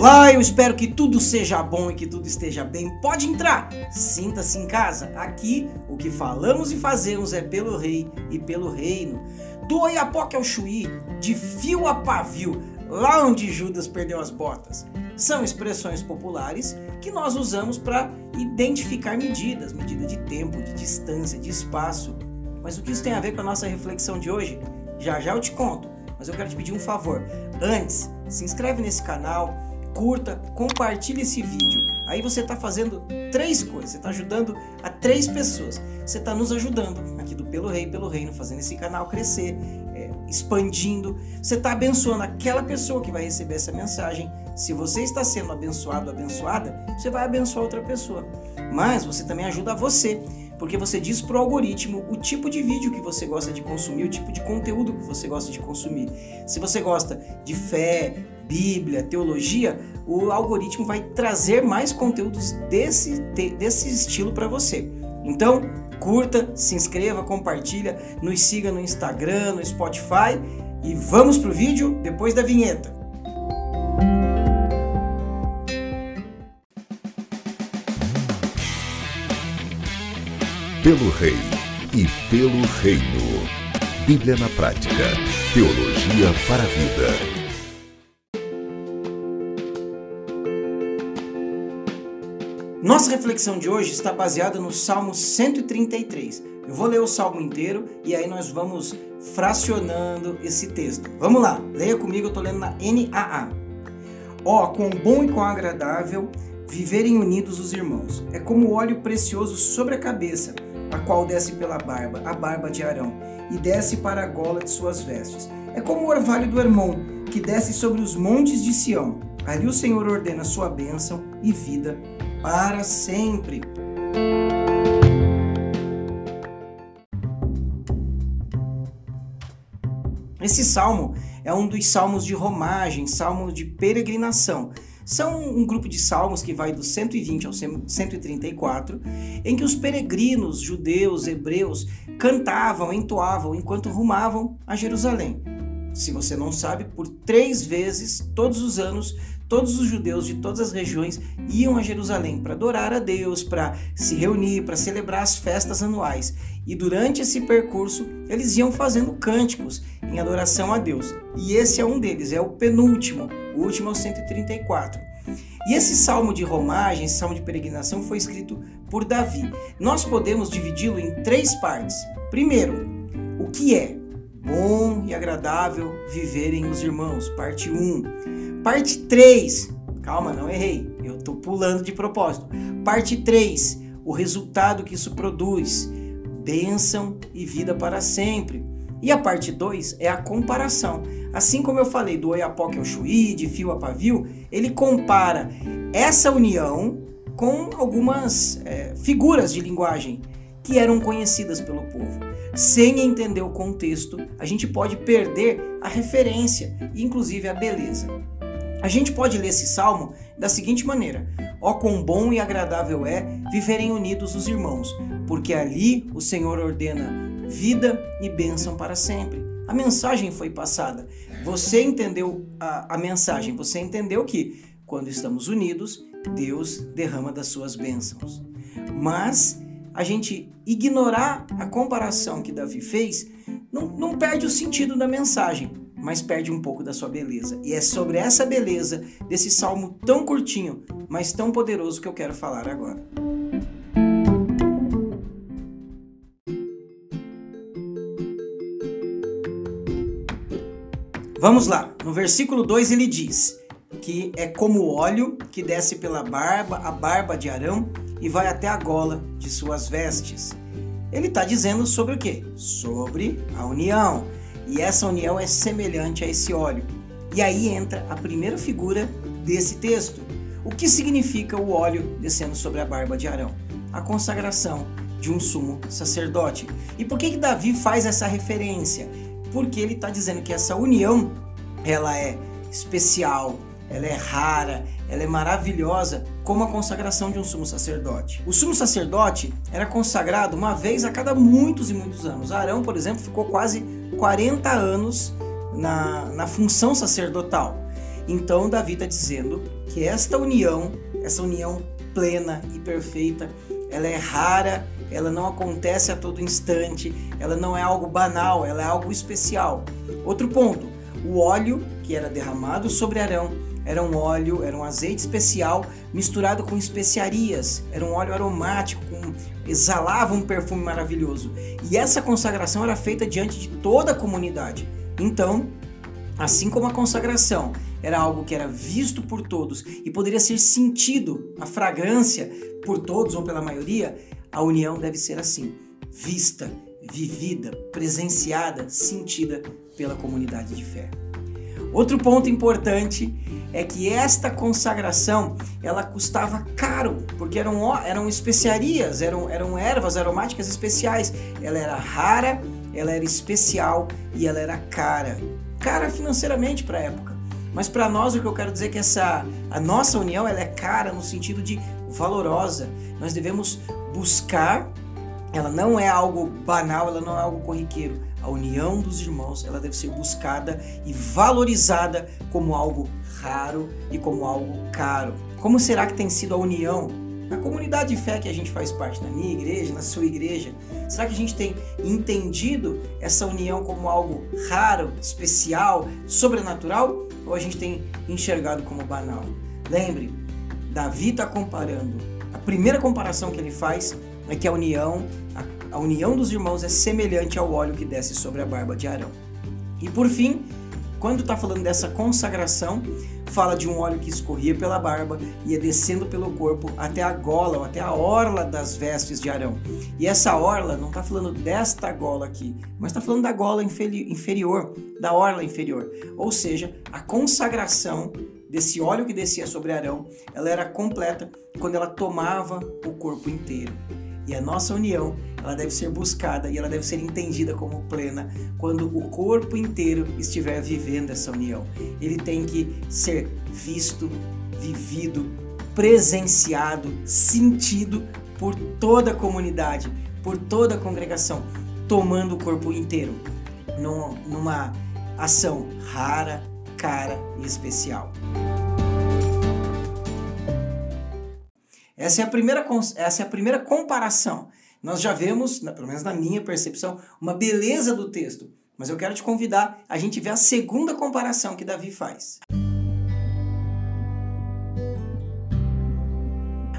Olá, eu espero que tudo seja bom e que tudo esteja bem. Pode entrar, sinta-se em casa. Aqui o que falamos e fazemos é pelo rei e pelo reino. Do Oiapoque ao Chuí, de fio a pavio, lá onde Judas perdeu as botas. São expressões populares que nós usamos para identificar medidas, medida de tempo, de distância, de espaço. Mas o que isso tem a ver com a nossa reflexão de hoje? Já já eu te conto, mas eu quero te pedir um favor. Antes, se inscreve nesse canal, curta, compartilhe esse vídeo. Aí você está fazendo três coisas, você está ajudando a três pessoas. Você está nos ajudando aqui do Pelo Rei, Pelo Reino, fazendo esse canal crescer, é, expandindo. Você está abençoando aquela pessoa que vai receber essa mensagem. Se você está sendo abençoado, abençoada, você vai abençoar outra pessoa. Mas você também ajuda você, porque você diz para o algoritmo o tipo de vídeo que você gosta de consumir, o tipo de conteúdo que você gosta de consumir. Se você gosta de fé, Bíblia, teologia, o algoritmo vai trazer mais conteúdos desse, desse estilo para você. Então, curta, se inscreva, compartilha, nos siga no Instagram, no Spotify e vamos pro vídeo depois da vinheta. Pelo Rei e pelo Reino. Bíblia na prática. Teologia para a vida. Nossa reflexão de hoje está baseada no Salmo 133. Eu vou ler o salmo inteiro e aí nós vamos fracionando esse texto. Vamos lá, leia comigo, eu estou lendo na NAA. Ó, oh, quão bom e quão agradável viverem unidos os irmãos. É como óleo precioso sobre a cabeça, a qual desce pela barba, a barba de Arão, e desce para a gola de suas vestes. É como o orvalho do Hermon, que desce sobre os montes de Sião. Ali o Senhor ordena sua bênção e vida para sempre. Esse salmo é um dos salmos de romagem, salmos de peregrinação. São um grupo de salmos que vai do 120 ao 134, em que os peregrinos judeus, hebreus, cantavam, entoavam enquanto rumavam a Jerusalém. Se você não sabe, por três vezes, todos os anos, todos os judeus de todas as regiões iam a Jerusalém para adorar a Deus, para se reunir, para celebrar as festas anuais. E durante esse percurso, eles iam fazendo cânticos em adoração a Deus. E esse é um deles, é o penúltimo, o último é o 134. E esse salmo de romagem, esse salmo de peregrinação, foi escrito por Davi. Nós podemos dividi-lo em três partes. Primeiro, o que é bom e agradável viverem os irmãos, parte 1. Parte 3. Calma, não errei. Eu estou pulando de propósito. Parte 3. O resultado que isso produz. Bênção e vida para sempre. E a parte 2 é a comparação. Assim como eu falei do Oiapoque ao Chuí, de fio a pavio, ele compara essa união com algumas é, figuras de linguagem que eram conhecidas pelo povo. Sem entender o contexto, a gente pode perder a referência e inclusive a beleza. A gente pode ler esse salmo da seguinte maneira: Ó quão bom e agradável é viverem unidos os irmãos, porque ali o Senhor ordena vida e bênção para sempre. A mensagem foi passada. Você entendeu a, a mensagem, você entendeu que quando estamos unidos, Deus derrama das suas bênçãos. Mas a gente ignorar a comparação que Davi fez não, não perde o sentido da mensagem mas perde um pouco da sua beleza. E é sobre essa beleza desse salmo tão curtinho, mas tão poderoso que eu quero falar agora. Vamos lá, no versículo 2 ele diz que é como óleo que desce pela barba, a barba de Arão, e vai até a gola de suas vestes. Ele está dizendo sobre o que? Sobre a união e essa união é semelhante a esse óleo. E aí entra a primeira figura desse texto. O que significa o óleo descendo sobre a barba de Arão? A consagração de um sumo sacerdote. E por que, que Davi faz essa referência? Porque ele está dizendo que essa união ela é especial, ela é rara, ela é maravilhosa, como a consagração de um sumo sacerdote. O sumo sacerdote era consagrado uma vez a cada muitos e muitos anos. Arão, por exemplo, ficou quase 40 anos na, na função sacerdotal. Então Davi está dizendo que esta união, essa união plena e perfeita, ela é rara, ela não acontece a todo instante, ela não é algo banal, ela é algo especial. Outro ponto, o óleo que era derramado sobre Arão era um óleo, era um azeite especial misturado com especiarias, era um óleo aromático, com, exalava um perfume maravilhoso. E essa consagração era feita diante de toda a comunidade. Então, assim como a consagração era algo que era visto por todos e poderia ser sentido, a fragrância por todos ou pela maioria, a união deve ser assim, vista, vivida, presenciada, sentida pela comunidade de fé. Outro ponto importante é que esta consagração ela custava caro, porque eram, eram especiarias, eram, eram ervas aromáticas especiais. Ela era rara, ela era especial e ela era cara. Cara financeiramente para a época. Mas para nós o que eu quero dizer é que essa a nossa união ela é cara no sentido de valorosa. Nós devemos buscar, ela não é algo banal, ela não é algo corriqueiro a união dos irmãos, ela deve ser buscada e valorizada como algo raro e como algo caro. Como será que tem sido a união na comunidade de fé que a gente faz parte, na minha igreja, na sua igreja? Será que a gente tem entendido essa união como algo raro, especial, sobrenatural? Ou a gente tem enxergado como banal? Lembre, Davi está comparando. A primeira comparação que ele faz é que a união, a a união dos irmãos é semelhante ao óleo que desce sobre a barba de Arão. E por fim, quando está falando dessa consagração, fala de um óleo que escorria pela barba, ia descendo pelo corpo até a gola, ou até a orla das vestes de Arão. E essa orla, não está falando desta gola aqui, mas está falando da gola inferior, da orla inferior. Ou seja, a consagração desse óleo que descia sobre Arão, ela era completa quando ela tomava o corpo inteiro. E a nossa união, ela deve ser buscada e ela deve ser entendida como plena quando o corpo inteiro estiver vivendo essa união. Ele tem que ser visto, vivido, presenciado, sentido por toda a comunidade, por toda a congregação, tomando o corpo inteiro numa ação rara, cara e especial. Essa é a primeira, essa é a primeira comparação. Nós já vemos, pelo menos na minha percepção, uma beleza do texto. Mas eu quero te convidar a gente ver a segunda comparação que Davi faz.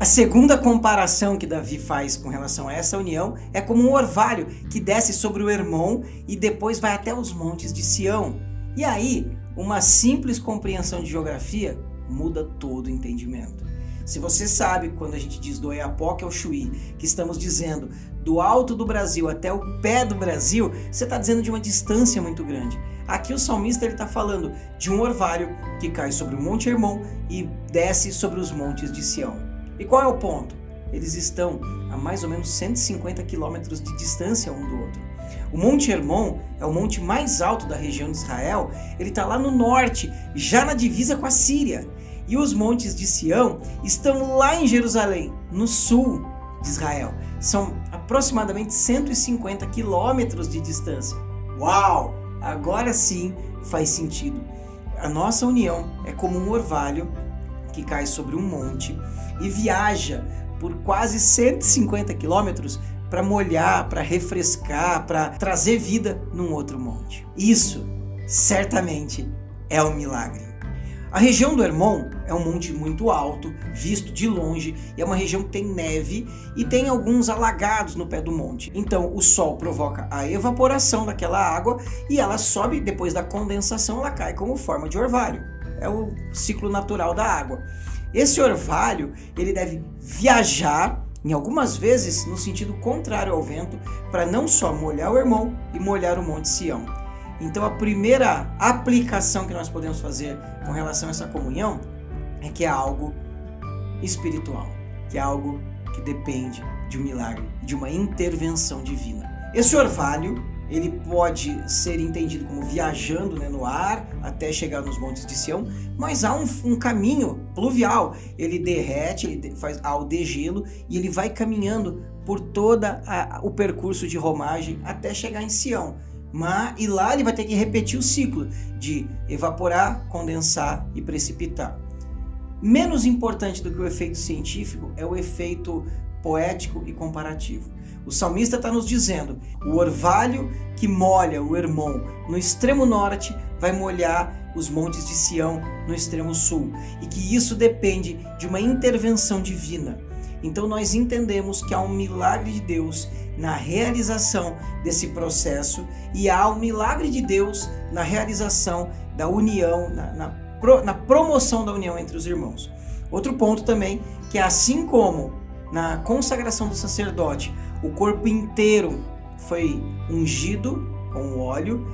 A segunda comparação que Davi faz com relação a essa união é como um orvalho que desce sobre o Hermon e depois vai até os montes de Sião. E aí, uma simples compreensão de geografia muda todo o entendimento. Se você sabe, quando a gente diz do Oiapoque ao Chuí, que estamos dizendo do alto do Brasil até o pé do Brasil, você está dizendo de uma distância muito grande. Aqui o salmista está falando de um orvalho que cai sobre o Monte Hermon e desce sobre os montes de Sião. E qual é o ponto? Eles estão a mais ou menos 150 quilômetros de distância um do outro. O Monte Hermon é o monte mais alto da região de Israel. Ele está lá no norte, já na divisa com a Síria. E os montes de Sião estão lá em Jerusalém, no sul de Israel. São aproximadamente 150 quilômetros de distância. Uau! Agora sim faz sentido. A nossa união é como um orvalho que cai sobre um monte e viaja por quase 150 quilômetros para molhar, para refrescar, para trazer vida num outro monte. Isso certamente é um milagre. A região do Hermon é um monte muito alto, visto de longe, e é uma região que tem neve e tem alguns alagados no pé do monte. Então o sol provoca a evaporação daquela água e ela sobe depois da condensação, ela cai como forma de orvalho. É o ciclo natural da água. Esse orvalho, ele deve viajar em algumas vezes no sentido contrário ao vento, para não só molhar o Hermon e molhar o Monte Sião. Então, a primeira aplicação que nós podemos fazer com relação a essa comunhão é que é algo espiritual, que é algo que depende de um milagre, de uma intervenção divina. Esse orvalho, ele pode ser entendido como viajando né, no ar até chegar nos montes de Sião, mas há um, um caminho pluvial. Ele derrete, ele faz ao degelo e ele vai caminhando por todo o percurso de romagem até chegar em Sião Mas, e lá ele vai ter que repetir o ciclo de evaporar, condensar e precipitar. Menos importante do que o efeito científico é o efeito poético e comparativo. O salmista está nos dizendo: o orvalho que molha o Hermon no extremo norte vai molhar os montes de Sião no extremo sul, e que isso depende de uma intervenção divina. Então nós entendemos que há um milagre de Deus na realização desse processo e há um milagre de Deus na realização da união, na, na, na promoção da união entre os irmãos. Outro ponto também que assim como na consagração do sacerdote o corpo inteiro foi ungido com óleo,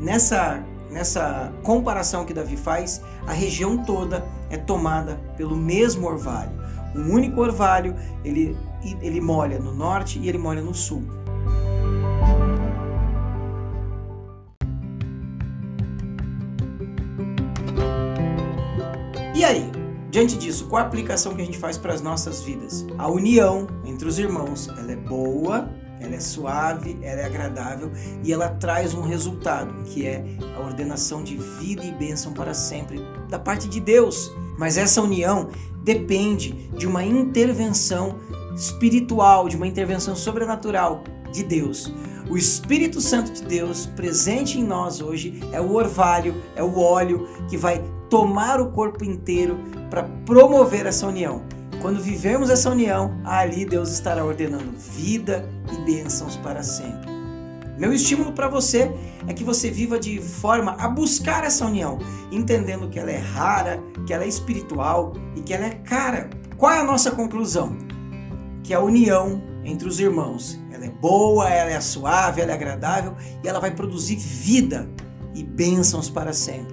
nessa nessa comparação que Davi faz, a região toda é tomada pelo mesmo orvalho. Um único orvalho, ele, ele molha no norte e ele molha no sul. E aí, diante disso, qual a aplicação que a gente faz para as nossas vidas? A união entre os irmãos, ela é boa, ela é suave, ela é agradável e ela traz um resultado, que é a ordenação de vida e bênção para sempre da parte de Deus. Mas essa união depende de uma intervenção espiritual, de uma intervenção sobrenatural de Deus. O Espírito Santo de Deus presente em nós hoje é o orvalho, é o óleo que vai tomar o corpo inteiro para promover essa união. Quando vivemos essa união, ali Deus estará ordenando vida e bênçãos para sempre. Meu estímulo para você é que você viva de forma a buscar essa união, entendendo que ela é rara, que ela é espiritual e que ela é cara. Qual é a nossa conclusão? Que a união entre os irmãos, ela é boa, ela é suave, ela é agradável e ela vai produzir vida e bênçãos para sempre.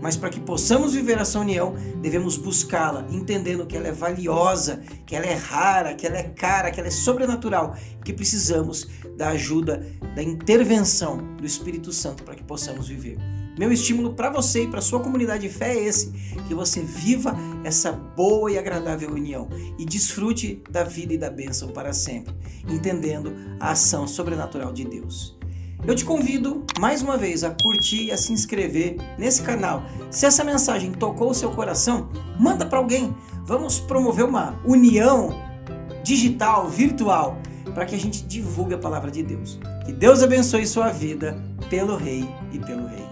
Mas para que possamos viver essa união, devemos buscá-la, entendendo que ela é valiosa, que ela é rara, que ela é cara, que ela é sobrenatural que precisamos da ajuda, da intervenção do Espírito Santo para que possamos viver. Meu estímulo para você e para sua comunidade de fé é esse: que você viva essa boa e agradável união e desfrute da vida e da bênção para sempre, entendendo a ação sobrenatural de Deus. Eu te convido mais uma vez a curtir e a se inscrever nesse canal. Se essa mensagem tocou o seu coração, manda para alguém. Vamos promover uma união digital, virtual, para que a gente divulgue a palavra de Deus. Que Deus abençoe sua vida pelo Rei e pelo Rei.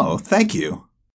Oh, thank you.